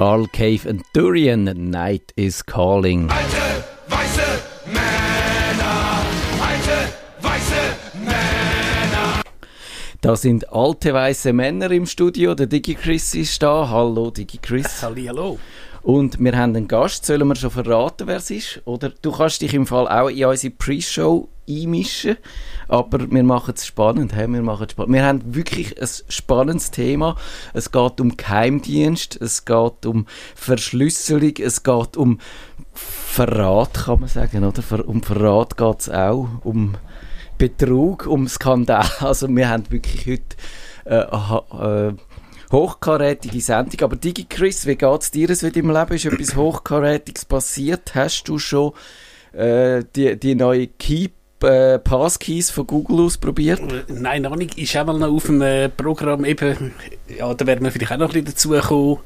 Carl Cave and Durian, Night is Calling. Alte, weiße Männer, alte, weiße Männer. Da sind alte weiße Männer im Studio. Der Digi Chris ist da. Hallo Digi Chris. Halli, hallo. Und wir haben einen Gast. Sollen wir schon verraten, wer es ist? Oder du kannst dich im Fall auch in unsere Pre-Show einmischen. Aber wir machen es spannend. Hey, wir, machen es spannend. wir haben wirklich ein spannendes Thema. Es geht um Geheimdienst, es geht um Verschlüsselung, es geht um Verrat, kann man sagen. Oder? Um Verrat geht es auch. Um Betrug, um Skandal. Also wir haben wirklich heute äh, äh, hochkarätige Sendung. Aber Digi Chris, wie geht es dir in deinem Leben? Ist etwas Hochkarätiges passiert? Hast du schon äh, die, die neue Keep äh, Passkeys von Google ausprobiert? Nein, noch nicht. Ist auch mal noch auf dem äh, Programm eben, ja, da werden wir vielleicht auch noch ein bisschen dazu kommen.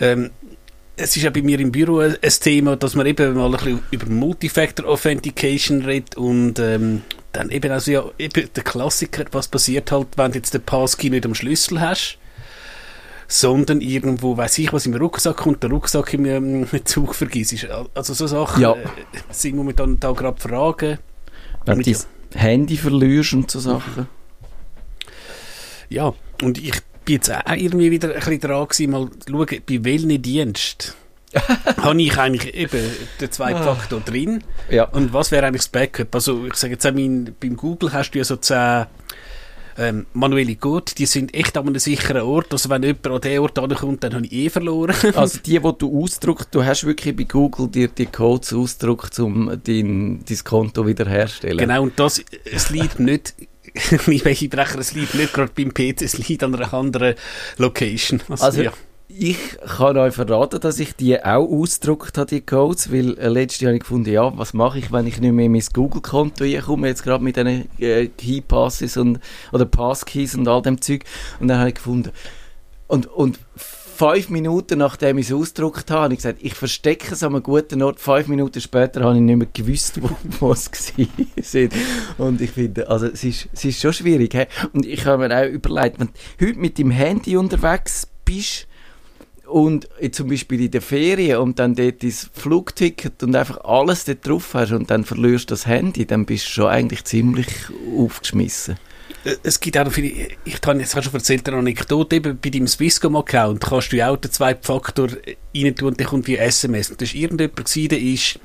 Ähm, es ist ja bei mir im Büro ein, ein Thema, dass man eben mal ein bisschen über Multifactor Authentication redet und ähm, dann eben also ja, eben der Klassiker, was passiert halt, wenn du jetzt den Passkey nicht am Schlüssel hast, sondern irgendwo, weiß ich, was im Rucksack kommt, der Rucksack im, ähm, Zug vergisst. Also so Sachen Ja. äh, sind momentan da gerade Fragen. Wenn du dein Handy verlierst und so Sachen. Ja, und ich bin jetzt auch irgendwie wieder ein bisschen dran gewesen, mal zu schauen, bei welchen Dienst habe ich eigentlich eben den Zweitfaktor drin Ja. und was wäre eigentlich das Backup? Also ich sage jetzt auch, mein, beim Google hast du ja so zehn ähm, manuelle Code, die sind echt an einem sicheren Ort, also wenn jemand an den Ort ankommt, dann habe ich eh verloren. Also die, die du ausdruckst, du hast wirklich bei Google dir die Codes ausgedruckt, um dein, dein Konto wiederherzustellen. Genau, und das, es liegt nicht, ich welche Brecher, es liegt nicht gerade beim PC, es liegt an einer anderen Location. Also, ja. Ich kann euch verraten, dass ich die auch ausgedruckt habe, die Codes, weil äh, letztes Jahr habe ich gefunden, ja, was mache ich, wenn ich nicht mehr in mein Google-Konto komme, jetzt gerade mit diesen äh, Key-Passes und, oder Passkeys und all dem Zeug. Und dann habe ich gefunden, und, und fünf Minuten nachdem ich es ausgedruckt habe, habe ich gesagt, ich verstecke es an einem guten Ort. Fünf Minuten später habe ich nicht mehr gewusst, wo, wo es war. Und ich finde, also es ist, es ist schon schwierig. He? Und ich habe mir auch überlegt, wenn du heute mit dem Handy unterwegs bist, und zum Beispiel in der Ferien und dann dort dein Flugticket und einfach alles dort drauf hast und dann verlierst das Handy, dann bist du schon eigentlich ziemlich aufgeschmissen. Äh, Es gibt auch noch viele, ich habe jetzt schon erzählt, eine Anekdote, eben bei deinem Swisscom-Account kannst du ja auch den Zweitfaktor rein tun und der kommt via SMS. Und da war irgendjemand, gewesen, der ist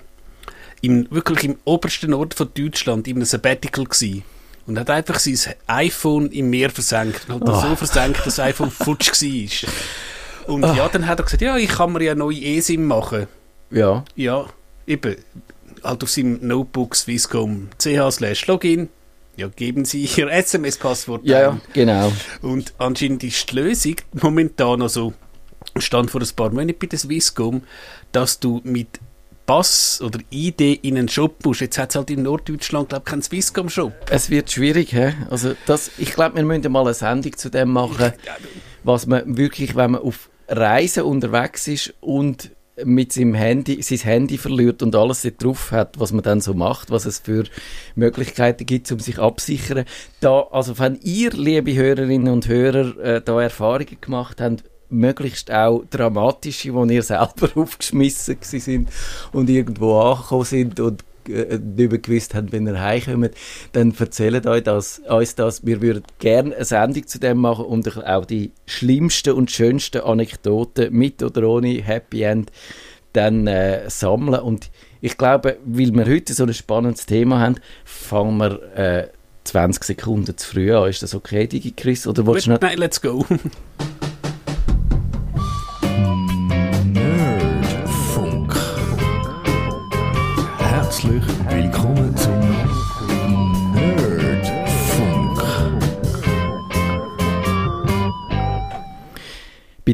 im, wirklich im obersten Ort von Deutschland in einem Sabbatical gewesen. Und hat einfach sein iPhone im Meer versenkt. Und hat Oh. so versenkt, dass das iPhone futsch war. Und ja, dann hat er gesagt, ja, ich kann mir ja neue eSIM machen. Ja. Ja, eben, halt auf seinem Notebook Swisscom ch slash Login. Ja, geben Sie Ihr SMS-Passwort Ja, ein. ja, genau. Und anscheinend ist die Lösung momentan, also stand vor ein paar Monaten bei der Swisscom, dass du mit Pass oder ID in einen Shop musst. Jetzt hat es halt in Norddeutschland, glaube ich, keinen Swisscom-Shop. Es wird schwierig, hä? Also das, ich glaube, wir müssen mal eine Sendung zu dem machen, was man wirklich, wenn man auf Reisen unterwegs ist und mit seinem Handy, sein Handy verliert und alles dort drauf hat, was man dann so macht, was es für Möglichkeiten gibt, um sich absichern. Da, also wenn ihr, liebe Hörerinnen und Hörer, äh, da Erfahrungen gemacht habt, möglichst auch dramatische, wo ihr selber aufgeschmissen sind und irgendwo angekommen sind und äh, mehr gewusst haben, wenn ihr heimkommt, dann erzählt euch das, uns das. Wir würden gerne eine Sendung zu dem machen und auch die schlimmsten und schönsten Anekdoten mit oder ohne Happy End dann äh, sammeln. Und ich glaube, weil wir heute so ein spannendes Thema haben, fangen wir äh, 20 Sekunden zu früh an. Ist das okay, Digi Chris? Oder willst noch... Nein, let's go.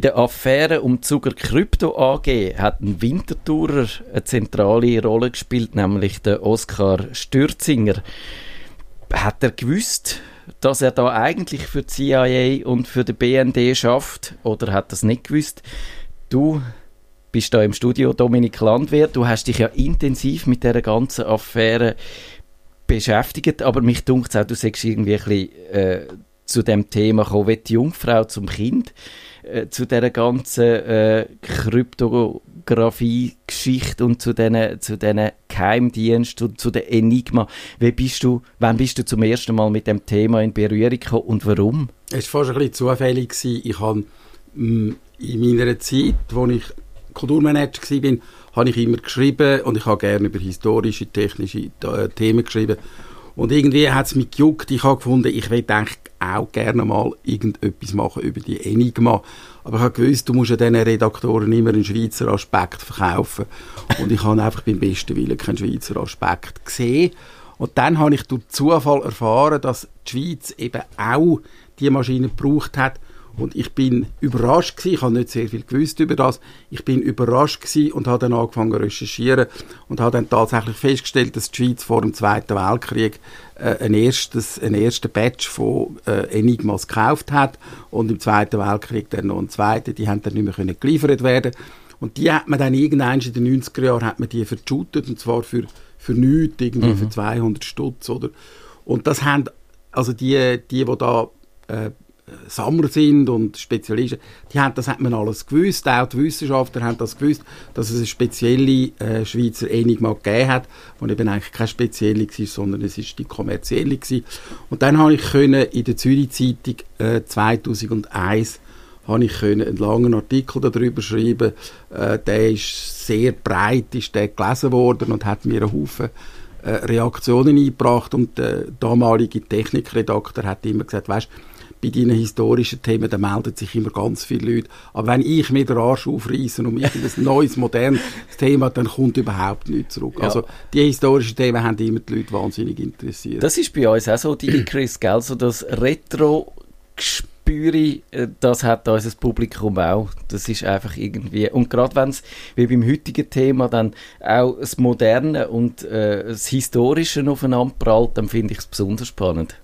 der Affäre um die Zuger Krypto AG hat ein Wintertourer eine zentrale Rolle gespielt, nämlich der Oskar Stürzinger. Hat er gewusst, dass er da eigentlich für die CIA und für den BND schafft oder hat es nicht gewusst? Du bist da im Studio, Dominik Landwehr. Du hast dich ja intensiv mit der ganzen Affäre beschäftigt, aber mich dunkt auch, du sagst irgendwie ein bisschen äh, zu dem Thema gekommen, wie die Jungfrau zum Kind, äh, zu dieser ganzen äh, Kryptographie-Geschichte und zu diesen zu Geheimdiensten und zu den Enigma. Wie bist du, wann bist du zum ersten Mal mit dem Thema in Berührung gekommen und warum? Es war fast ein bisschen zufällig. Gewesen. Ich habe mm, in meiner Zeit, als ich Kulturmanager war, habe ich immer geschrieben und ich habe gerne über historische, technische äh, Themen geschrieben. Und irgendwie hat es mich gejuckt. Ich habe gefunden, ich will eigentlich auch gerne mal irgendetwas machen über die Enigma. Aber ich habe gewusst, du musst ja diesen Redaktoren immer einen Schweizer Aspekt verkaufen. Und ich habe einfach beim besten Willen keinen Schweizer Aspekt gesehen. Und dann habe ich durch Zufall erfahren, dass die Schweiz eben auch die Maschine gebraucht hat. Und ich bin überrascht gewesen, ich habe nicht sehr viel gewusst über das, ich bin überrascht gewesen und habe dann angefangen zu recherchieren und habe dann tatsächlich festgestellt, dass die Schweiz vor dem Zweiten Weltkrieg äh, ein erstes, ein ersten Batch von äh, Enigmas gekauft hat und im Zweiten Weltkrieg dann noch einen zweiten, die haben dann nicht mehr können geliefert werden. Und die hat man dann irgendwann in den 90er Jahren hat man die verschootet und zwar für, für nichts, irgendwie Mhm. für 200 Stutz oder? Und das haben also die, die, die da äh, Sammler sind und Spezialisten, die haben, das hat man alles gewusst, auch die Wissenschaftler haben das gewusst, dass es eine spezielle äh, Schweizer Enigma gegeben hat, die eben eigentlich keine spezielle war, sondern es ist die kommerzielle gewesen. Und dann habe ich können in der Zürich Zeitung äh, 2001 habe ich können einen langen Artikel darüber schreiben. Äh, der ist sehr breit, ist der gelesen worden und hat mir einen Haufen äh, Reaktionen eingebracht und der damalige Technikredakteur hat immer gesagt, weißt, bei deinen historischen Themen, da melden sich immer ganz viele Leute. Aber wenn ich mir den Arsch aufreiße um irgendein neues, modernes Thema, dann kommt überhaupt nichts zurück. Ja. Also, die historischen Themen haben immer die Leute wahnsinnig interessiert. Das ist bei uns auch so, die Chris, gell? So das Retro-Gespüre, äh, das hat unser Publikum auch. Das ist einfach irgendwie, und gerade wenn es, wie beim heutigen Thema, dann auch das Moderne und äh, das Historische aufeinander prallt, dann finde ich es besonders spannend.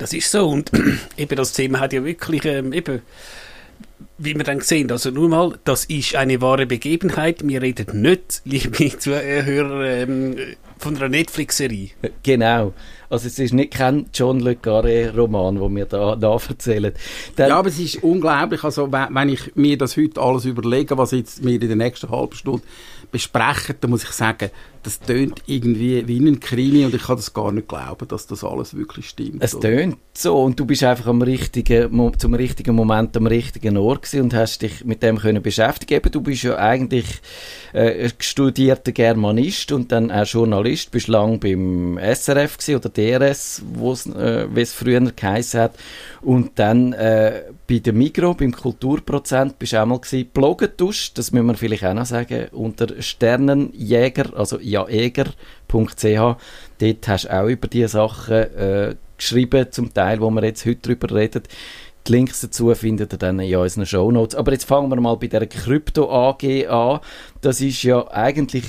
Das ist so. Und eben das Thema hat ja wirklich, ähm, eben, wie wir dann sehen, also nur mal, das ist eine wahre Begebenheit. Wir reden nicht, liebe Zuhörer, ähm, von einer Netflix-Serie. Genau. Also es ist nicht kein John Le Carré-Roman, den wir da, da erzählen. Dann, Ja, aber es ist unglaublich. Also, wenn, ich mir das heute alles überlege, was jetzt wir in der nächsten halben Stunde besprechen, dann muss ich sagen, das tönt irgendwie wie ein Krimi und ich kann das gar nicht glauben, dass das alles wirklich stimmt. Es tönt so und du bist einfach am richtigen, zum richtigen Moment am richtigen Ort und hast dich mit dem können beschäftigen. Eben, du bist ja eigentlich äh, ein studierter Germanist und dann auch Journalist, bist lang beim SRF oder DRS, äh, wie es früher geheißen hat und dann äh, bei der Migro, beim Kulturprozent, bist du auch mal gewesen. Bloggen das müssen wir vielleicht auch noch sagen, unter Sternenjäger, also jaeger.ch. Dort hast du auch über diese Sachen äh, geschrieben, zum Teil, wo wir jetzt heute drüber reden. Die Links dazu findet ihr dann in unseren Shownotes. Aber jetzt fangen wir mal bei der Krypto AG an. Das ist ja eigentlich,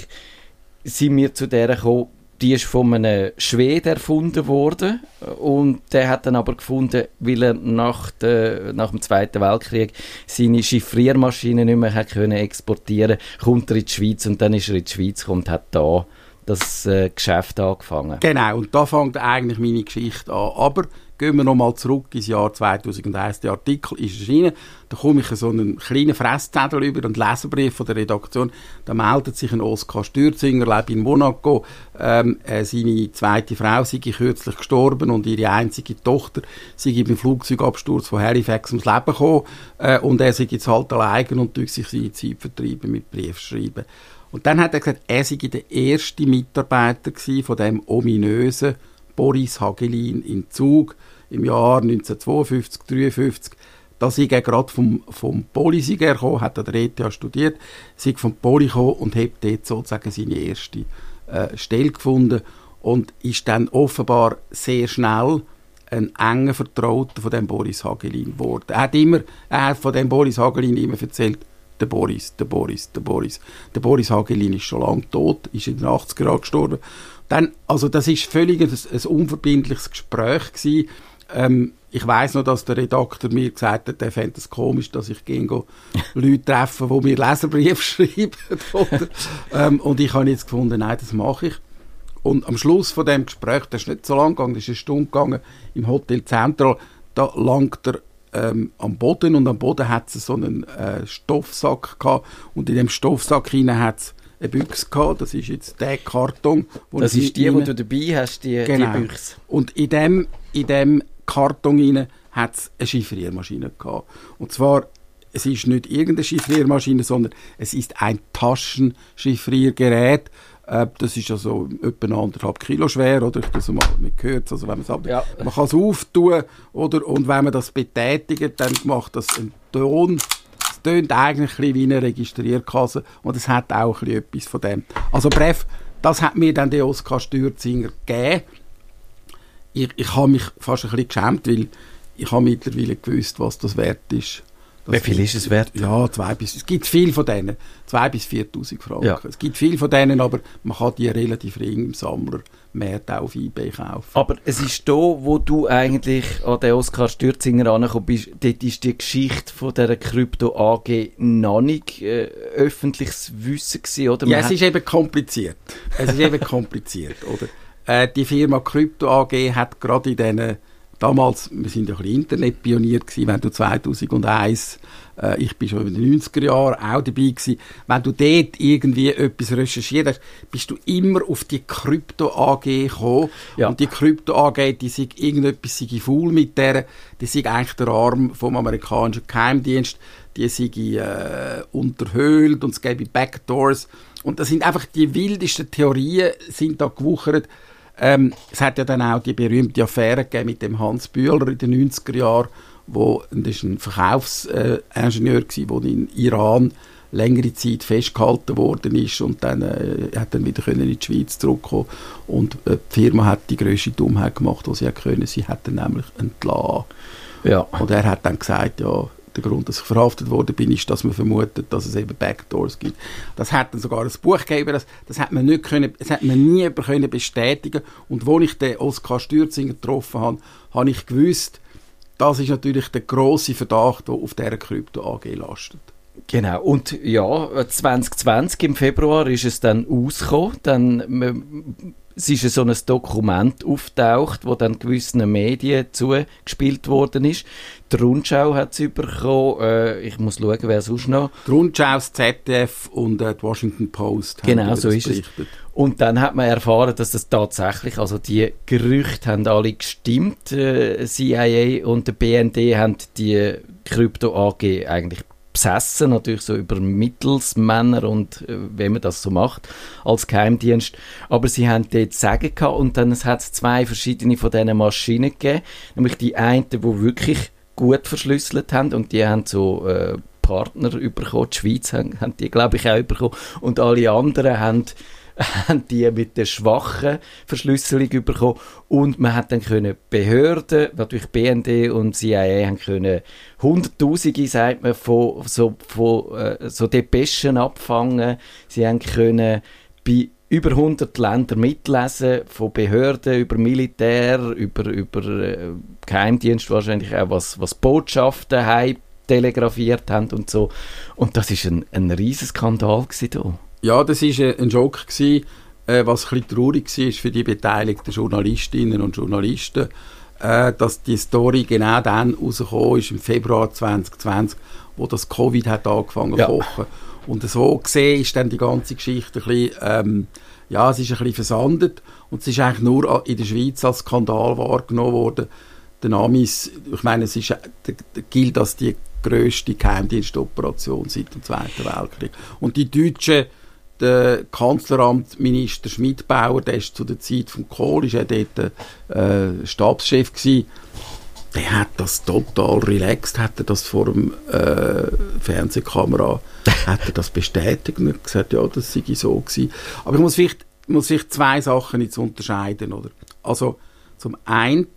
sind wir zu der gekommen, die ist von einem Schweden erfunden worden. Und der hat dann aber gefunden, weil er nach, der, nach dem Zweiten Weltkrieg seine Chiffriermaschine nicht mehr exportieren kommt er in die Schweiz. Und dann ist er in die Schweiz und hat da das äh, Geschäft angefangen. Genau, und da fängt eigentlich meine Geschichte an. Aber gehen wir nochmal zurück ins Jahr 2001. Der Artikel ist erschienen. Da komme ich so einen kleinen Fresszettel über, einen Leserbrief von der Redaktion. Da meldet sich ein Oskar Stürzinger, lebt in Monaco. Ähm, äh, seine zweite Frau sei kürzlich gestorben und ihre einzige Tochter sei beim Flugzeugabsturz von Halifax ums Leben gekommen. Äh, und er sei jetzt halt allein und durch sich seine Zeit vertreiben mit Briefschreiben. Und dann hat er gesagt, er sei der erste Mitarbeiter von dem ominösen Boris Hagelin in Zug im Jahr 1952, 53. Da sei er gerade vom, vom Poli gekommen, hat an der ETH studiert, sei vom Poli gekommen und hat dort sozusagen seine erste äh, Stelle gefunden und ist dann offenbar sehr schnell ein enger Vertrauter von dem Boris Hagelin geworden. Er hat immer, er hat von dem Boris Hagelin immer erzählt, der Boris, der Boris, der Boris. Der Boris Hagelin ist schon lange tot, ist in den 80er Jahren gestorben. Dann, also das ist völlig ein, ein unverbindliches Gespräch gewesen. Ähm, ich weiß noch, dass der Redakteur mir gesagt hat, er fände es komisch, dass ich gehe, go Leute treffe, die mir Leserbriefe schreiben. Ähm, und ich habe jetzt gefunden, nein, das mache ich. Und am Schluss von dem Gespräch, das ist nicht so lang gegangen, das ist eine Stunde gegangen, im Hotel Central, da langt er ähm, am Boden und am Boden hat es so einen äh, Stoffsack gehabt und in dem Stoffsack hinein hat es eine Büchse gehabt. Das ist jetzt der Karton. wo Das ist die, die du dabei hast, die, Genau. die Büchse. Und in dem, in dem Karton hinein hat es eine Chiffriermaschine gehabt. Und zwar, es ist nicht irgendeine Chiffriermaschine, sondern es ist ein Taschenchiffriergerät. Äh, das ist also etwa anderthalb Kilo schwer, oder? Ich das mal mit gehört, also wenn man es ab- Ja. man kann es auftun, oder? Und wenn man das betätigt, dann macht das einen Ton. Es tönt eigentlich ein wie eine Registrierkasse und es hat auch ein etwas von dem. Also Bref, das hat mir dann der Oskar Stürzinger gegeben ich, ich habe mich fast ein bisschen geschämt, weil ich habe mittlerweile gewusst, was das wert ist. Das Wie viel ist es wert? Ja, zwei bis, es gibt viel von denen. Zwei bis 4'000 Franken. Ja. Es gibt viel von denen, aber man kann die relativ ring im Sammlermarkt auch auf Ebay kaufen. Aber es ist da, wo du eigentlich an den Oskar Stürzinger angekommen bist, dort ist die Geschichte von dieser Krypto AG noch nicht äh, öffentliches Wissen gewesen, oder? Ja, Man es hat- ist eben kompliziert. Es ist eben kompliziert, oder? Äh, die Firma Krypto AG hat gerade in diesen, damals, wir sind ja ein bisschen Internetpionier gewesen, wenn du 2001, äh, ich bin schon in den 90er Jahren auch dabei gewesen, wenn du dort irgendwie etwas recherchiert hast, bist du immer auf die Krypto AG gekommen. Ja. Und die Krypto AG, die sei irgendetwas sei faul mit der, die sei eigentlich der Arm vom amerikanischen Geheimdienst, die sei äh, unterhöhlt und es gäbe Backdoors. Und das sind einfach die wildesten Theorien, sind da gewuchert. Ähm, es hat ja dann auch die berühmte Affäre gegeben mit dem Hans Bühler in den 90er Jahren, wo, das war ein Verkaufsingenieur, gewesen, der in Iran längere Zeit festgehalten worden ist und dann äh, hat dann wieder können in die Schweiz zurückkommen und äh, die Firma hat die grösste Dummheit gemacht, die sie hat können. Sie hat ihn nämlich entlassen. ja. Und er hat dann gesagt, ja, der Grund, dass ich verhaftet worden bin, ist, dass man vermutet, dass es eben Backdoors gibt. Das hat dann sogar ein Buch gegeben, das, das hat man nicht können, das hat man nie können bestätigen. Und wo ich den Oskar Stürzinger getroffen habe, habe ich gewusst, das ist natürlich der große Verdacht, der auf dieser Krypto AG lastet. Genau, und ja, 2020 im Februar ist es dann ausgekommen, dann es ist so ein Dokument auftaucht, wo dann gewissen Medien zugespielt worden ist. Die Rundschau hat es bekommen, äh, ich muss schauen, wer sonst noch. Die Rundschau, das ZDF und äh, die Washington Post Genau, über so ist es. berichtet. Und dann hat man erfahren, dass das tatsächlich, also die Gerüchte haben alle gestimmt. Äh, CIA und der BND haben die Krypto AG eigentlich besessen, natürlich so über Mittelsmänner und äh, wenn man das so macht als Geheimdienst. Aber sie haben dort Sagen gehabt und dann hat es zwei verschiedene von diesen Maschinen gegeben, nämlich die eine, die wirklich gut verschlüsselt haben und die haben so äh, Partner bekommen. Die Schweiz haben, haben die, glaube ich, auch bekommen. Und alle anderen haben, haben die mit der schwachen Verschlüsselung bekommen. Und man hat dann können Behörden, natürlich BND und CIA, haben können Hunderttausende, sagt man, von so, von, äh, so Depeschen abfangen. Sie haben können bei über 100 Länder mitlesen, von Behörden über Militär, über, über äh, Geheimdienst wahrscheinlich auch, was, was Botschaften heim telegrafiert haben und so. Und das ist ein, ein riesen Skandal da. Ja, das war ein Joke, gewesen, äh, was ein bisschen traurig war für die beteiligten Journalistinnen und Journalisten, äh, dass die Story genau dann rausgekommen ist, im Februar 2020, wo das Covid hat angefangen Ja. zu kochen. Und so gesehen ist dann die ganze Geschichte ein bisschen, ähm, ja, es ist ein bisschen versandet und es ist eigentlich nur in der Schweiz als Skandal wahrgenommen worden. Den Amis, ich meine, es ist, äh, gilt als die grösste Geheimdienstoperation seit dem Zweiten Weltkrieg. Und die Deutschen, der Kanzleramtminister Schmidbauer, der ist zu der Zeit von Kohl, ist er dort äh, Stabschef gewesen, der hat das total relaxed, hat er das vor dem äh, Fernsehkamera, hat er das bestätigt und gesagt, ja, das sei so gewesen. Aber ich muss vielleicht, muss vielleicht zwei Sachen jetzt unterscheiden, oder? Also, zum einen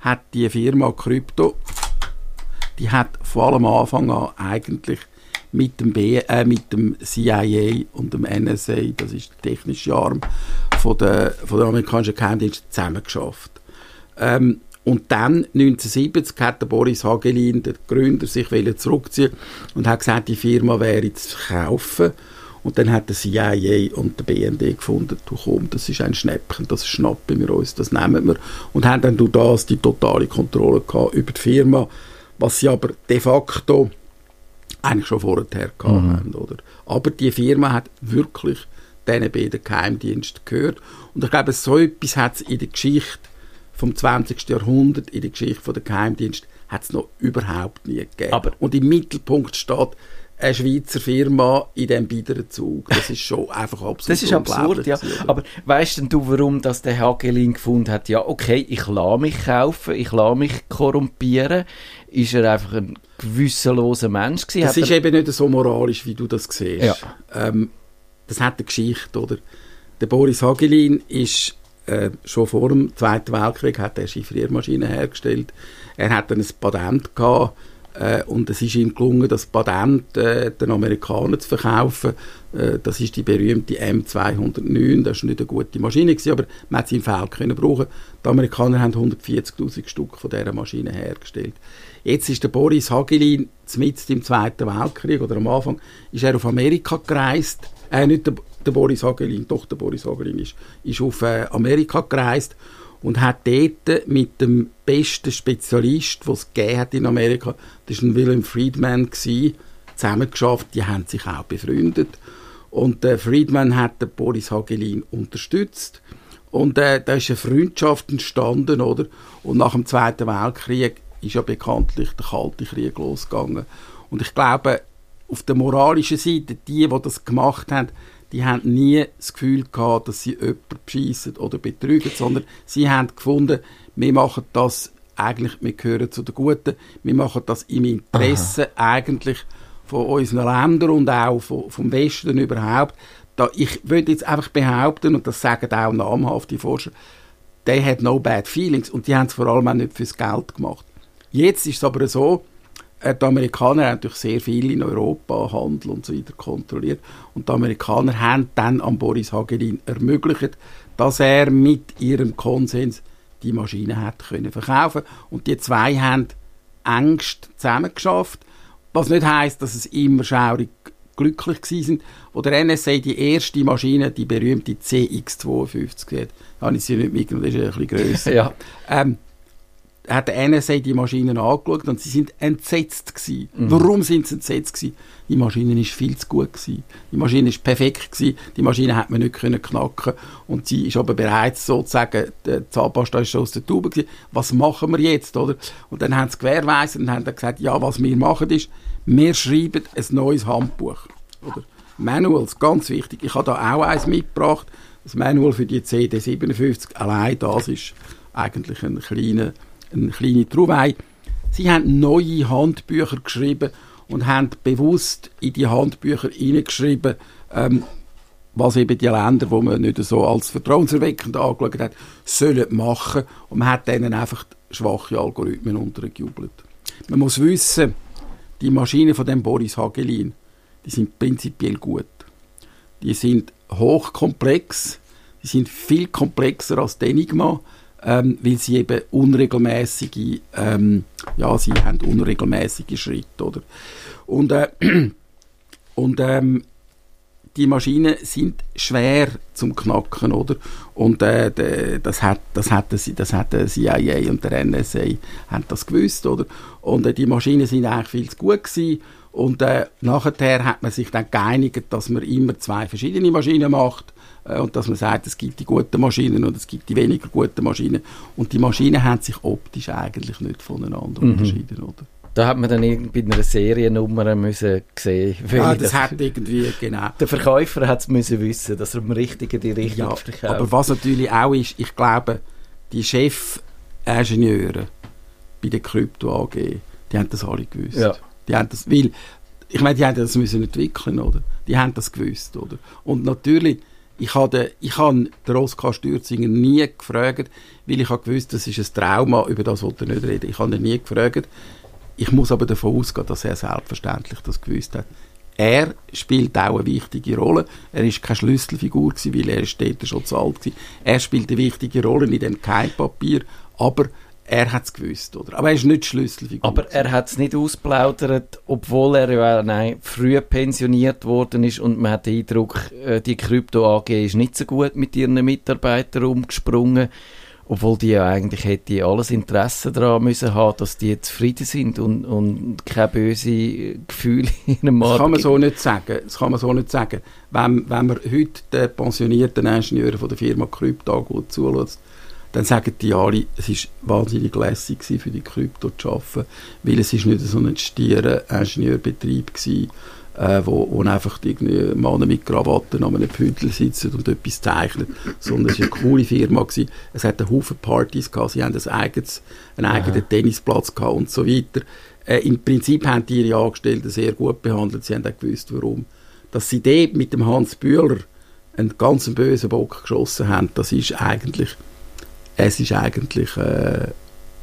hat die Firma Krypto, die hat vor allem Anfang an eigentlich mit dem, B, äh, mit dem CIA und dem NSA, das ist der technische Arm von der, von der amerikanischen Geheimdienst, zusammengeschafft. Ähm, und dann, 1970, hat der Boris Hagelin, der Gründer, sich zurückziehen und hat gesagt, die Firma wäre zu verkaufen. Und dann hat der CIA und der BND gefunden, du komm, das ist ein Schnäppchen, das schnappen wir uns, das nehmen wir. Und haben dann durch das die totale Kontrolle gehabt über die Firma, was sie aber de facto eigentlich schon vorher gehabt haben. Oder? Aber die Firma hat wirklich diesen beiden Geheimdiensten gehört. Und ich glaube, so etwas hat es in der Geschichte vom 20. Jahrhundert, in der Geschichte der Geheimdienst, hat es noch überhaupt nie gegeben. Aber- Und im Mittelpunkt steht eine Schweizer Firma in diesem biederen Zug. Das ist schon einfach absolut Das ist absurd, ja. Aber weißt denn du, warum das der Hagelin gefunden hat? Ja, okay, ich lasse mich kaufen, ich lasse mich korrumpieren. Ist er einfach ein gewissenloser Mensch gewesen? Das Hat ist eben nicht so moralisch, wie du das siehst. Ja. Ähm, das hat eine Geschichte, oder? Der Boris Hagelin ist äh, schon vor dem Zweiten Weltkrieg hat er Chiffriermaschinen hergestellt. Er hat dann ein Patent gehabt äh, und es ist ihm gelungen, das Patent äh, den Amerikanern zu verkaufen. Äh, das ist die berühmte M209. Das ist nicht eine gute Maschine gewesen, aber man hat sie im Feld können brauchen. Die Amerikaner haben 140.000 Stück von dieser Maschine hergestellt. Jetzt ist der Boris Hagelin mitten im Zweiten Weltkrieg oder am Anfang ist er auf Amerika gereist. Äh, nicht der, der Boris Hagelin, doch der Boris Hagelin ist, ist auf äh, Amerika gereist und hat dort mit dem besten Spezialist, den es hat in Amerika, das war William Friedman, zusammengeschafft. Die haben sich auch befreundet. Und äh, Friedman hat den Boris Hagelin unterstützt. Und äh, da ist eine Freundschaft entstanden, oder? Und nach dem Zweiten Weltkrieg ist ja bekanntlich der Kalte Krieg losgegangen. Und ich glaube, auf der moralischen Seite, die, die das gemacht haben, die haben nie das Gefühl gehabt, dass sie jemanden beschissen oder betrügen, sondern sie haben gefunden, wir machen das eigentlich, wir gehören zu den Guten, wir machen das im Interesse eigentlich von unseren Ländern und auch von, vom Westen überhaupt. Da, ich würde jetzt einfach behaupten, und das sagen auch namhafte Forscher, they had no bad feelings und die haben es vor allem auch nicht fürs Geld gemacht. Jetzt ist es aber so, die Amerikaner haben natürlich sehr viel in Europa Handel und so weiter kontrolliert und die Amerikaner haben dann an Boris Hagelin ermöglicht, dass er mit ihrem Konsens die Maschine hat können verkaufen und die zwei haben engst zusammengeschafft, was nicht heißt, dass es immer schaurig glücklich gewesen sind. Wo der NSA die erste Maschine, die berühmte CX-52 hat, habe ich sie nicht mitgenommen, das ist ein bisschen grösser. Ja. ähm, hat der NSA die Maschinen angeschaut und sie sind entsetzt gewesen. Mhm. Warum sind sie entsetzt gewesen? Die Maschine ist viel zu gut gewesen. Die Maschine ist perfekt gewesen. Die Maschine hat man nicht können knacken und sie ist aber bereits sozusagen der Zahnpasta ist schon aus der Tube gewesen. Was machen wir jetzt, oder? Und dann haben sie gewährweisert und haben dann gesagt, ja, was wir machen ist, wir schreiben ein neues Handbuch, oder? Manuals, ganz wichtig. Ich habe da auch eins mitgebracht. Das Manual für die CD57. Allein das ist eigentlich ein kleiner eine kleine Trauwei. Sie haben neue Handbücher geschrieben und haben bewusst in die Handbücher hineingeschrieben, ähm, was eben die Länder, wo man nicht so als vertrauenserweckend angeschaut hat, sollen machen. Und man hat denen einfach schwache Algorithmen untergejubelt. Man muss wissen, die Maschinen von dem Boris Hagelin, die sind prinzipiell gut. Die sind hochkomplex, die sind viel komplexer als die Enigma, ähm, weil sie eben unregelmäßige, ähm, ja, sie haben unregelmäßige Schritte, oder? Und, äh, und ähm, die Maschinen sind schwer zum Knacken, oder? Und äh, de, das hat das hat das, das hat der CIA und der NSA haben das gewusst, oder? Und äh, die Maschinen sind eigentlich viel zu gut gewesen. Und äh, nachher hat man sich dann geeinigt, dass man immer zwei verschiedene Maschinen macht und dass man sagt, es gibt die guten Maschinen und es gibt die weniger guten Maschinen. Und die Maschinen haben sich optisch eigentlich nicht voneinander Mhm. unterschieden, oder? Da hat man dann irgendwie bei einer Seriennummer müssen sehen Ja, welche das hat irgendwie, genau. Der Verkäufer hat es müssen wissen, dass er am richtigen die Richtung Ja, verkauft. aber was natürlich auch ist, ich glaube, die Chefingenieure bei der Krypto AG, die haben das alle gewusst. Ja. Die haben das, weil, ich meine, die haben das müssen entwickeln, oder? Die haben das gewusst, oder? Und natürlich, ich habe ich habe den Oskar Stürzinger nie gefragt, weil ich habe das ist ein Trauma, über das wollte er nicht reden. Ich habe ihn nie gefragt. Ich muss aber davon ausgehen, dass er selbstverständlich das gewusst hat. Er spielt auch eine wichtige Rolle. Er ist keine Schlüsselfigur gewesen, weil er ist schon zu alt gewesen. Er spielt eine wichtige Rolle in dem Geheimpapier, aber er hat es gewusst, oder? Aber er ist nicht Schlüsselfigur. Aber er hat es nicht ausplaudert, obwohl er ja nein, früh pensioniert worden ist und man hat den Eindruck, äh, die Krypto AG ist nicht so gut mit ihren Mitarbeitern umgesprungen, obwohl die ja eigentlich hätte alles Interesse daran müssen haben, dass die zufrieden sind und, und keine böse Gefühle in einem Das kann man Markt so nicht sagen. Das kann man so nicht sagen. Wenn, wenn man heute den pensionierten Ingenieuren von der Firma Krypto gut zulässt, dann sagen die alle, es ist wahnsinnig lässig für die Krypto zu arbeiten, weil es ist nicht so ein stierer Ingenieurbetrieb gewesen, äh, wo, wo einfach irgendwie Männer mit Krawatten an einem Pündel sitzen und etwas zeichnen, sondern es war eine coole Firma gewesen. Es hat einen Haufen Partys gehabt, sie haben ein eigenes, einen eigenen Tennisplatz gehabt und so weiter. Äh, Im Prinzip haben die ihre Angestellten sehr gut behandelt, sie haben auch gewusst, warum. Dass sie dort mit dem Hans Bühler einen ganz bösen Bock geschossen haben, das ist eigentlich, es ist eigentlich, äh,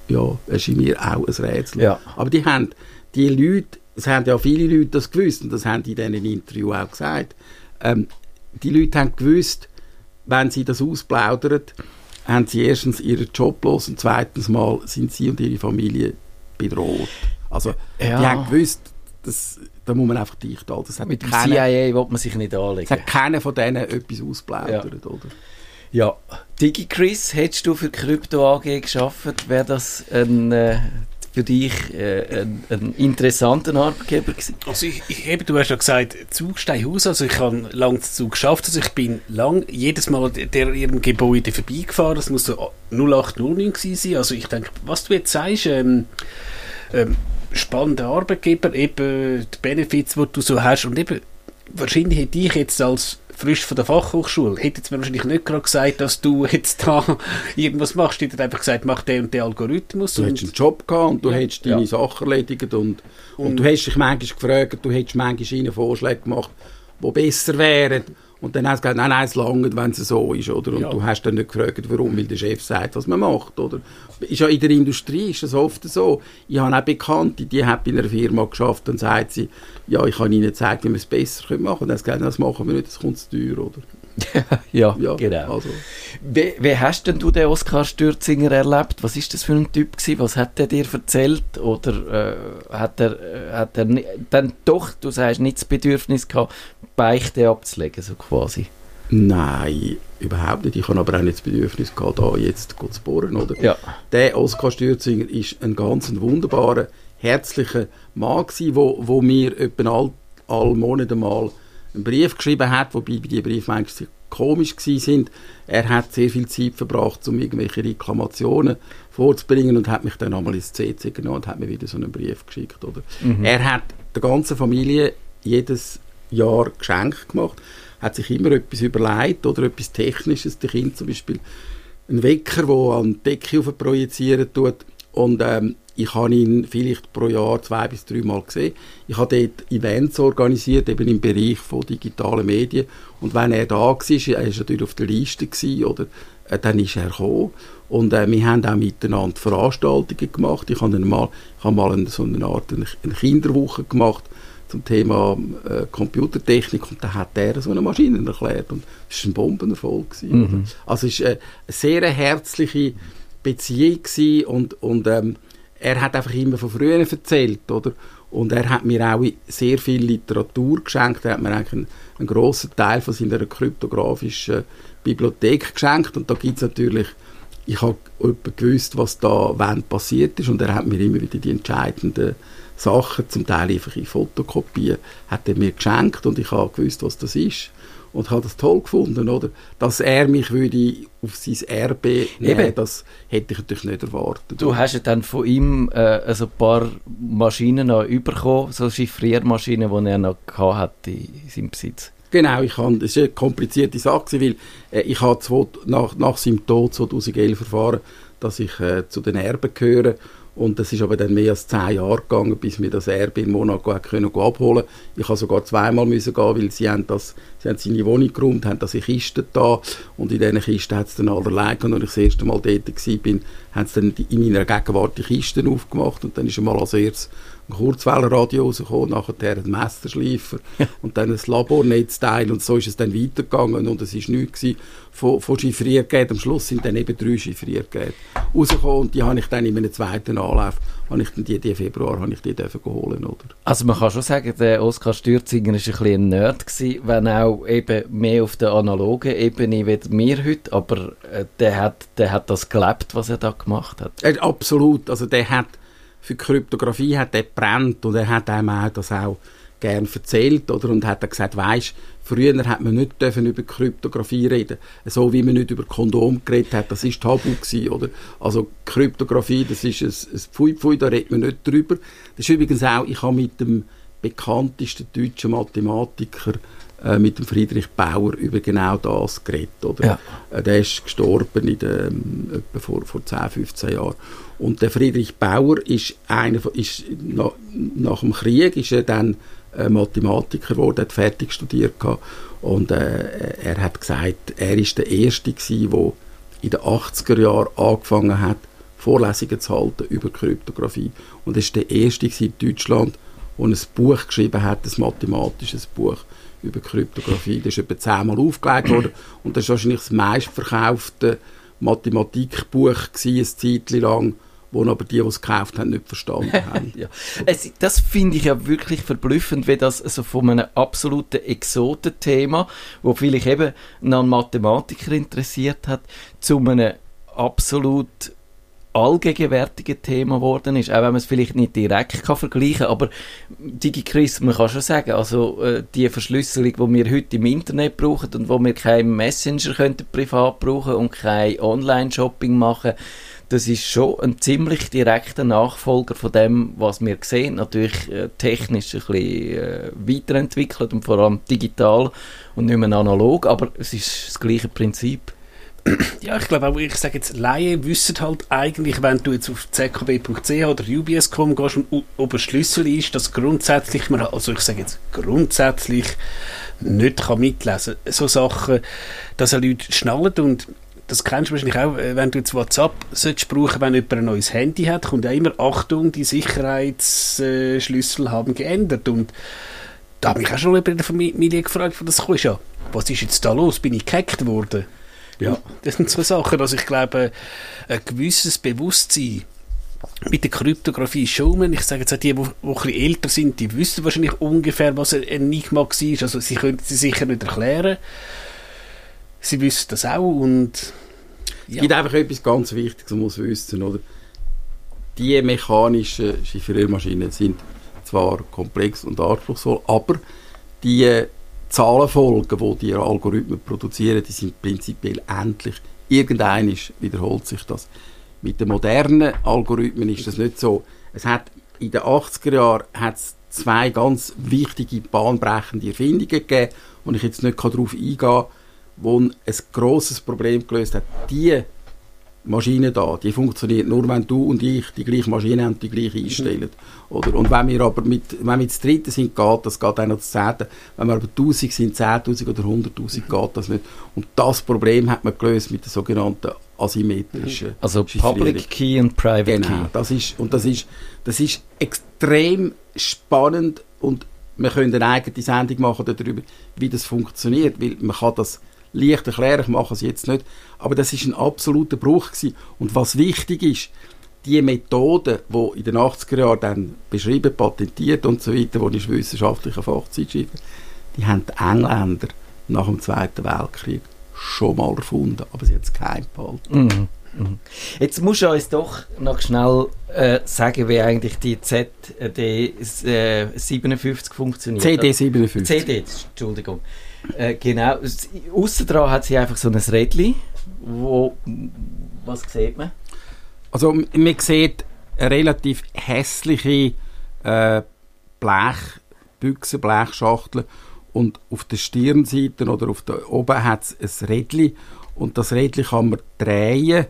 ja, es ist mir auch ein Rätsel. Ja. Aber die haben, die Leute, es haben ja viele Leute das gewusst und das haben die in diesen Interview auch gesagt, ähm, die Leute haben gewusst, wenn sie das ausplaudern, haben sie erstens ihren Job los und zweitens mal sind sie und ihre Familie bedroht. Also Ja. die haben gewusst, dass, da muss man einfach dicht halten. Es hat Mit dem keiner- CIA will man sich nicht es anlegen. hat keiner von denen etwas ausplaudert, oder? Ja. DigiChris, hättest du für Krypto AG geschafft, wäre das ein, äh, für dich äh, ein, ein interessanter Arbeitgeber gewesen? Also ich, ich, eben, du hast ja gesagt, Zugsteinhaus, also ich habe lange zu Zug geschafft, also ich bin lang jedes Mal der ihrem Gebäude vorbeigefahren, das muss so 0809 gewesen sein, also ich denke, was du jetzt sagst, ähm, ähm, spannender Arbeitgeber, eben die Benefits, die du so hast und eben, wahrscheinlich hätte ich jetzt als frisch von der Fachhochschule, hätte jetzt mir wahrscheinlich nicht gerade gesagt, dass du jetzt da irgendwas machst, ich hätte einfach gesagt, mach den und den Algorithmus Du hättest einen Job gehabt und du Ja. hättest deine Ja. Sachen erledigt und, und, Und- du hast dich manchmal gefragt, du hättest manchmal ihnen Vorschläge gemacht, die besser wären. Und dann hast du gesagt, nein, nein, es langt, wenn es so ist, oder? Und Ja. du hast dann nicht gefragt, warum, weil der Chef sagt, was man macht, oder? Ist ja in der Industrie ist das oft so. Ich habe auch Bekannte, die haben bei einer Firma geschafft, dann sagt sie, ja, ich kann ihnen gezeigt, wie wir es besser machen können. Und dann hast du gesagt, das machen wir nicht, das kommt zu teuer, oder? Ja, Ja, genau. Also, Wie, wie hast denn du den Oskar Stürzinger erlebt? Was ist das für ein Typ gewesen? Was hat er dir erzählt? Oder äh, hat er, äh, hat er dann doch, du sagst, nicht das Bedürfnis gehabt, Beichte abzulegen, so quasi? nein, überhaupt nicht. Ich habe aber auch nicht das Bedürfnis gehabt, da jetzt zu bohren, oder? Ja. Der Oskar Stürzinger ist ein ganz wunderbarer, herzlicher Mann gewesen, wo, wo mir etwa all, all Monate mal einen Brief geschrieben hat, wobei die Briefe manchmal komisch gewesen sind. Er hat sehr viel Zeit verbracht, um irgendwelche Reklamationen vorzubringen und hat mich dann einmal ins CC genommen und hat mir wieder so einen Brief geschickt. Oder? Er hat der ganzen Familie jedes Jahr Geschenk gemacht, hat sich immer etwas überlegt oder etwas Technisches, der Kind zum Beispiel einen Wecker, der an die Decke projizieren tut. Und ähm, ich habe ihn vielleicht pro Jahr zwei bis drei Mal gesehen. Ich habe dort Events organisiert, eben im Bereich von digitalen Medien. Und wenn er da war, er war natürlich auf der Liste, gewesen, oder, äh, dann ist er gekommen. Und äh, wir haben auch miteinander Veranstaltungen gemacht. Ich habe dann mal, ich habe mal eine, so eine Art eine Kinderwoche gemacht zum Thema äh, Computertechnik und da hat er so eine Maschine erklärt und es war ein Bombenerfolg. Gewesen, oder? Also es war eine sehr herzliche Beziehung gewesen und, und ähm, er hat einfach immer von früher erzählt, oder? Und er hat mir auch sehr viel Literatur geschenkt. Er hat mir eigentlich einen, einen grossen Teil von seiner kryptografischen Bibliothek geschenkt. Und da gibt es natürlich, ich habe gewusst, was da wann passiert ist. Und er hat mir immer wieder die entscheidenden Sachen, zum Teil einfach in Fotokopien, hat er mir geschenkt. Und ich habe gewusst, was das ist. Und habe das toll gefunden, oder? Dass er mich würde auf sein Erbe nehmen, Eben. das hätte ich natürlich nicht erwartet. Du hast ja dann von ihm äh, also ein paar Maschinen noch bekommen, so Chiffriermaschinen, die er noch gehabt hat in seinem Besitz. Genau, ich habe, das ist eine komplizierte Sache, weil äh, ich habe nach, nach seinem Tod 2011 erfahren, dass ich äh, zu den Erben gehöre und das ist aber dann mehr als zehn Jahre gegangen, bis wir das Erbe in Monaco können abholen. Ich habe sogar zweimal müssen gehen, weil sie haben das, sie haben seine Wohnung geräumt, haben das in Kisten da und in diesen Kisten hat es dann allerlei gehabt. und als ich das erste Mal dort war, haben sie dann in meiner Gegenwart die Kisten aufgemacht und dann ist er mal als erstes Kurzwellenradio rausgekommen, nachher ein Messerschleifer und dann ein Labornetzteil und so ist es dann weitergegangen und es ist nichts von, von Chiffriergeräten. Am Schluss sind dann eben drei Chiffriergeräte rausgekommen und die habe ich dann in einem zweiten Anlauf, habe ich dann die, die Februar, habe ich die dürfen holen, oder? Also man kann schon sagen, der Oskar Stürzinger war ein bisschen ein Nerd, gewesen, wenn auch eben mehr auf der analogen Ebene wie wir heute, aber äh, der, hat, der hat das gelebt, was er da gemacht hat. Absolut, also der hat für Kryptographie hat er brennt und er hat einem auch das auch gern erzählt oder und hat dann gesagt, weisst, früher hat man nicht dürfen über Kryptographie reden, so wie man nicht über Kondom geredet hat, das ist tabu gewesen, oder? Also Kryptographie, das ist ein, ein Pfui Pfui, da redet man nicht drüber. Das ist übrigens auch, ich habe mit dem bekanntesten deutschen Mathematiker äh, mit dem Friedrich Bauer über genau das geredet. Oder? Ja. Äh, der ist gestorben in der, ähm, vor, vor 10, 15 Jahren. Und der Friedrich Bauer ist einer von, ist nach, nach dem Krieg ist er dann äh, Mathematiker geworden, hat fertig studiert und äh, er hat gesagt, er ist der Erste gewesen, der in den 80er Jahren angefangen hat, Vorlesungen zu halten über Kryptographie. Und er ist der Erste in Deutschland, der ein Buch geschrieben hat, ein mathematisches Buch über Kryptographie. Das ist etwa zehnmal aufgelegt worden und das ist wahrscheinlich das meistverkaufte Mathematikbuch gewesen, eine Zeit lang, wo aber die, die es gekauft haben, nicht verstanden haben. Ja. Es, das finde ich ja wirklich verblüffend, wie das also von einem absoluten Exotenthema, wo vielleicht eben einen Mathematiker interessiert hat, zu einem absolut allgegenwärtigen Thema geworden ist, auch wenn man es vielleicht nicht direkt kann vergleichen kann, aber DigiChris, man kann schon sagen, also äh, die Verschlüsselung, die wir heute im Internet brauchen und wo wir keinen Messenger könnten privat brauchen und kein Online-Shopping machen, das ist schon ein ziemlich direkter Nachfolger von dem, was wir sehen. Natürlich äh, technisch ein bisschen äh, weiterentwickelt und vor allem digital und nicht mehr analog, aber es ist das gleiche Prinzip. Ja, ich glaube auch, ich sage jetzt, Laien wissen halt eigentlich, wenn du jetzt auf zkb.ch oder ubs.com gehst und ob ein Schlüssel ist, dass grundsätzlich man, also ich sage jetzt grundsätzlich nicht kann mitlesen. So Sachen, dass er Leute schnallen und das kennst du wahrscheinlich auch, äh, wenn du jetzt WhatsApp solltest brauchen, wenn jemand ein neues Handy hat, kommt ja immer, Achtung, die Sicherheitsschlüssel haben geändert. Und da habe ich auch schon bei der Familie gefragt, wo das ist. Ja, was ist jetzt da los, bin ich gehackt worden? Ja. Das sind so Sachen, dass ich glaube, ein gewisses Bewusstsein mit der Kryptographie schon, ich sage jetzt auch die, die, die ein bisschen älter sind, die wissen wahrscheinlich ungefähr, was ein Enigma war, also sie können sie sicher nicht erklären, sie wissen das auch und Es gibt einfach etwas ganz Wichtiges, man muss wissen, oder? Die mechanischen Chiffriermaschinen sind zwar komplex und anspruchsvoll, aber die Zahlenfolgen, die die Algorithmen produzieren, die sind prinzipiell endlich. Irgendein wiederholt sich das. Mit den modernen Algorithmen ist das nicht so. Es hat in den 80er Jahren hat's zwei ganz wichtige, bahnbrechende Erfindungen gegeben, und ich jetzt nicht darauf eingehen kann, wo ein grosses Problem gelöst hat. Die Maschine da, die funktioniert nur, wenn du und ich die gleiche Maschine haben, die gleiche einstellen. Oder? Und wenn wir aber mit, wenn wir das Dritte sind, geht das, geht auch noch das Zehnte. Wenn wir aber 1000 sind, 10'000 oder 100'000, geht das nicht. Und das Problem hat man gelöst mit der sogenannten asymmetrischen Also Chiffrierung. Public Key und Private Genau, Key. das ist, und das ist, das ist extrem spannend und wir können eine eigene Sendung machen darüber, wie das funktioniert, weil man kann das leicht erklären, ich mache es jetzt nicht, aber das ist ein absoluter Bruch gewesen. Und was wichtig ist, die Methoden, die in den 80er Jahren dann beschrieben, patentiert und so weiter, die ist wissenschaftliche Fachzeitschrift, die haben die Engländer nach dem Zweiten Weltkrieg schon mal erfunden, aber sie haben es geheim behalten. Mhm. Mhm. Jetzt musst du uns doch noch schnell äh, sagen, wie eigentlich die ZD äh, 57 funktioniert. CD 57. CD, Entschuldigung. Äh, genau. Außen dran hat sie einfach so ein Rädchen, wo was sieht man? Also man sieht relativ hässliche äh, Blechbüchse, Blechschachtel und auf der Stirnseite oder auf der oben hat es ein Rädchen und das Rädchen kann man drehen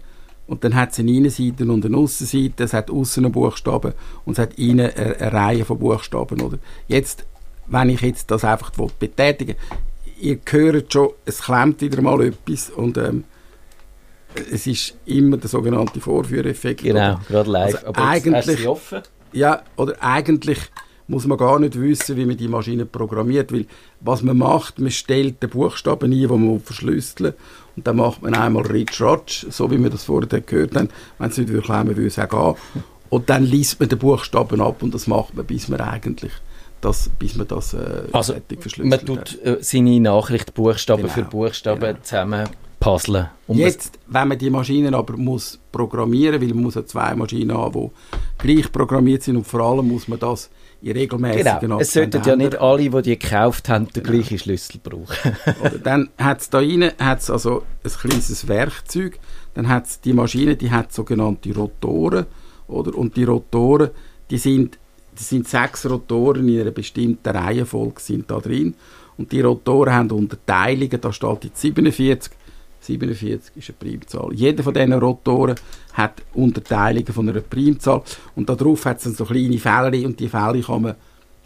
und dann hat es eine Innenseite und eine Aussenseite, es hat außen einen Buchstaben und es hat innen eine, eine Reihe von Buchstaben. Oder? Jetzt, wenn ich jetzt das einfach betätigen ihr hört schon, es klemmt wieder mal etwas und ähm, es ist immer der sogenannte Vorführeffekt. Genau, gerade live. Also Aber eigentlich- sie offen. ja, oder eigentlich muss man gar nicht wissen, wie man die Maschine programmiert, weil was man macht, man stellt den Buchstaben ein, den man verschlüsseln und dann macht man einmal Rich Ratsch, so wie wir das vorher gehört haben, wenn es nicht wirklich haben, würde es auch gehen. Und dann liest man den Buchstaben ab und das macht man, bis man eigentlich das, bis man das äh, Also, fertig man tut äh, seine Nachricht Buchstaben Genau, für Buchstaben genau. zusammen puzzeln. Und Jetzt, wenn man die Maschinen aber muss programmieren, weil man muss ja zwei Maschinen haben, die gleich programmiert sind und vor allem muss man das in regelmäßigen Genau, es sollten ja nicht alle, die die gekauft haben, den Genau. gleichen Schlüssel brauchen. Dann hat es da rein hat's also ein kleines Werkzeug, dann hat die Maschine, die hat sogenannte Rotoren, oder? Und die Rotoren, die sind, das sind sechs Rotoren in einer bestimmten Reihenfolge sind da drin. Und die Rotoren haben Unterteilungen, da steht jetzt 47, 47 ist eine Primzahl. Jeder von diesen Rotoren hat Unterteilungen von einer Primzahl und darauf hat es so kleine Fälle und die Fälle kann man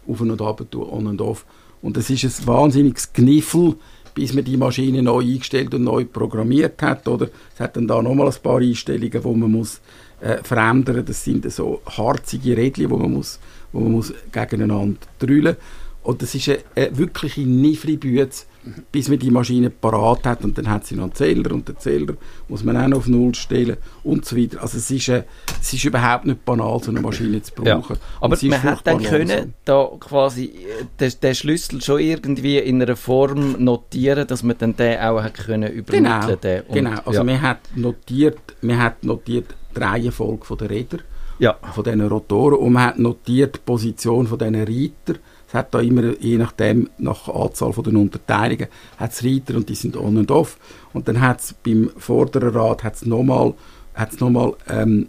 auf und ab tun, on und off. Und das ist ein wahnsinniges Kniffel, bis man die Maschine neu eingestellt und neu programmiert hat. Oder es hat dann da nochmal ein paar Einstellungen, wo man muss äh, verändern. Das sind so harzige Rädchen, wo man muss, wo man muss gegeneinander drüllen. Und das ist eine, eine wirkliche Nifri-Bütze, bis man die Maschine parat hat und dann hat sie noch einen Zähler und den Zähler muss man auch noch auf Null stellen und so weiter. Also es ist, äh, es ist überhaupt nicht banal, so eine Maschine zu Ja. brauchen. Aber sie ist man hat dann können langsam. da quasi äh, den, den Schlüssel schon irgendwie in einer Form notieren, dass man dann den auch hat können übermitteln Genau. Und- genau. Also ja. man hat notiert, man hat notiert die Reihenfolge der Räder, ja. von diesen Rotoren und man hat notiert die Position von diesen Reiter. Es hat da immer, je nachdem, nach Anzahl von den Unterteilungen, hat es Reiter und die sind on und off. Und dann hat es beim vorderen Rad hat's nochmal hat's noch ähm,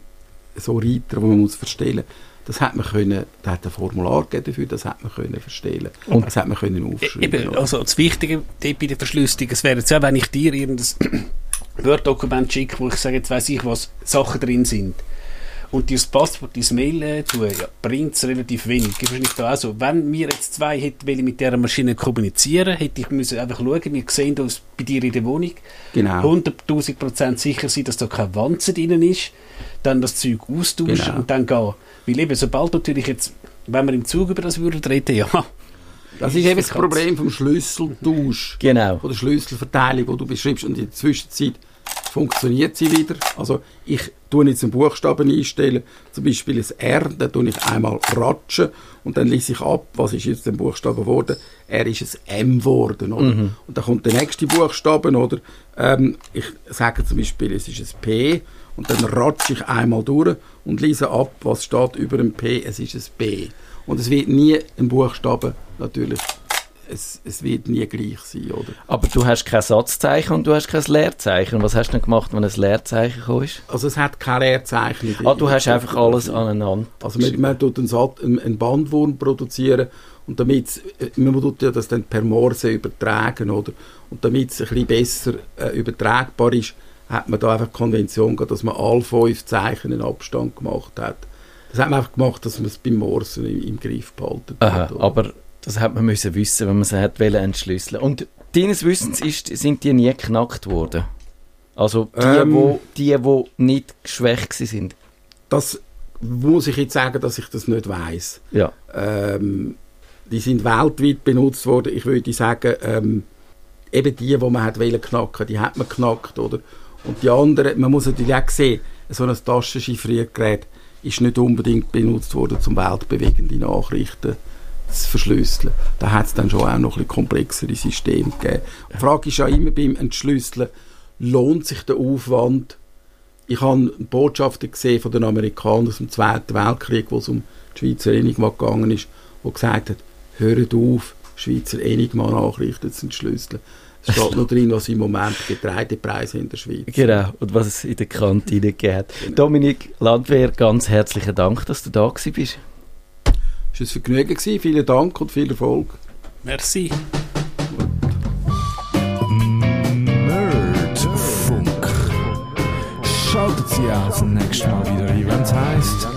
so Reiter, die man muss verstellen das hat man können, da hat ein Formular dafür, das hat man können verstellen Und- das hat man können aufschreiben. Eben, also das Wichtige bei der Verschlüsselung, es wäre jetzt ja, wenn ich dir irgendein Word-Dokument schicke, wo ich sage, jetzt weiss ich, was Sachen drin sind, und dir das Passwort, dein Mail äh, ja, bringt es relativ wenig. Ist wahrscheinlich da auch so. Wenn wir jetzt zwei hätten wollen mit dieser Maschine kommunizieren, hätte ich müssen einfach schauen, wir sehen uns bei dir in der Wohnung, Genau. 100'000 Prozent sicher sein, dass da kein Wanzen drin ist, dann das Zeug austauschen Genau. und dann gehen. Weil eben, sobald natürlich jetzt, wenn wir im Zug über das würden reden, ja, Das ist eben das. Problem vom Schlüsseltausch. Genau. Von der Schlüsselverteilung, die du beschreibst. Und in der Zwischenzeit funktioniert sie wieder. Also ich tue jetzt einen Buchstaben einstellen, zum Beispiel ein R, dann tue ich einmal ratschen und dann lese ich ab, was ist jetzt ein Buchstabe geworden. R ist ein M geworden, oder? Und dann kommt der nächste Buchstaben, oder? Ähm, ich sage zum Beispiel, es ist ein P und dann ratsche ich einmal durch und lese ab, was steht über dem P, es ist ein B. Und es wird nie ein Buchstabe, natürlich, es, es wird nie gleich sein, oder? Aber du hast kein Satzzeichen und du hast kein Leerzeichen. Was hast du denn gemacht, wenn ein Leerzeichen ist? Also es hat kein Leerzeichen. Ah, du hast einfach alles aneinander. Also man, man tut einen, Sat, einen, einen Bandwurm produzieren und damit man tut ja das dann per Morse übertragen, oder? Und damit es ein bisschen besser äh, übertragbar ist, hat man da einfach die Konvention gehabt, dass man alle fünf Zeichen einen Abstand gemacht hat. Das hat man einfach gemacht, dass man es beim Morse im, im Griff behalten Aha, hat. oder? aber das hat man müssen wissen, wenn man sie hat entschlüsseln. Und deines Wissens ist, sind die nie geknackt worden. Also die, Ähm. wo, die, wo nicht geschwächt sind. Das muss ich jetzt sagen, dass ich das nicht weiß. Ja. ähm, die sind weltweit benutzt worden. Ich würde sagen, ähm, eben die, die man hat wollen knacken, die hat man knackt, oder? Und die anderen, man muss natürlich auch sehen, so ein Taschenchiffriergerät ist nicht unbedingt benutzt worden, um weltbewegende Nachrichten zu verschlüsseln. Da hat es dann schon auch noch ein komplexere Systeme gegeben. Die Frage ist ja immer beim Entschlüsseln, lohnt sich der Aufwand? Ich habe Botschaften gesehen von den Amerikanern aus dem Zweiten Weltkrieg, wo es um die Schweizer Enigma gegangen ist, wo gesagt hat, hört auf, Schweizer Enigma-Nachrichten zu entschlüsseln. Es steht noch drin, was im Moment Getreidepreise in der Schweiz. Genau, und was es in der Kantine gegeben hat. Dominik Landwehr, ganz herzlichen Dank, dass du da bist. Es war ein Vergnügen, gewesen. vielen Dank und viel Erfolg. merci. Nerdfunk. Schaltet Sie auch zum nächsten Mal wieder ein, wenn es heisst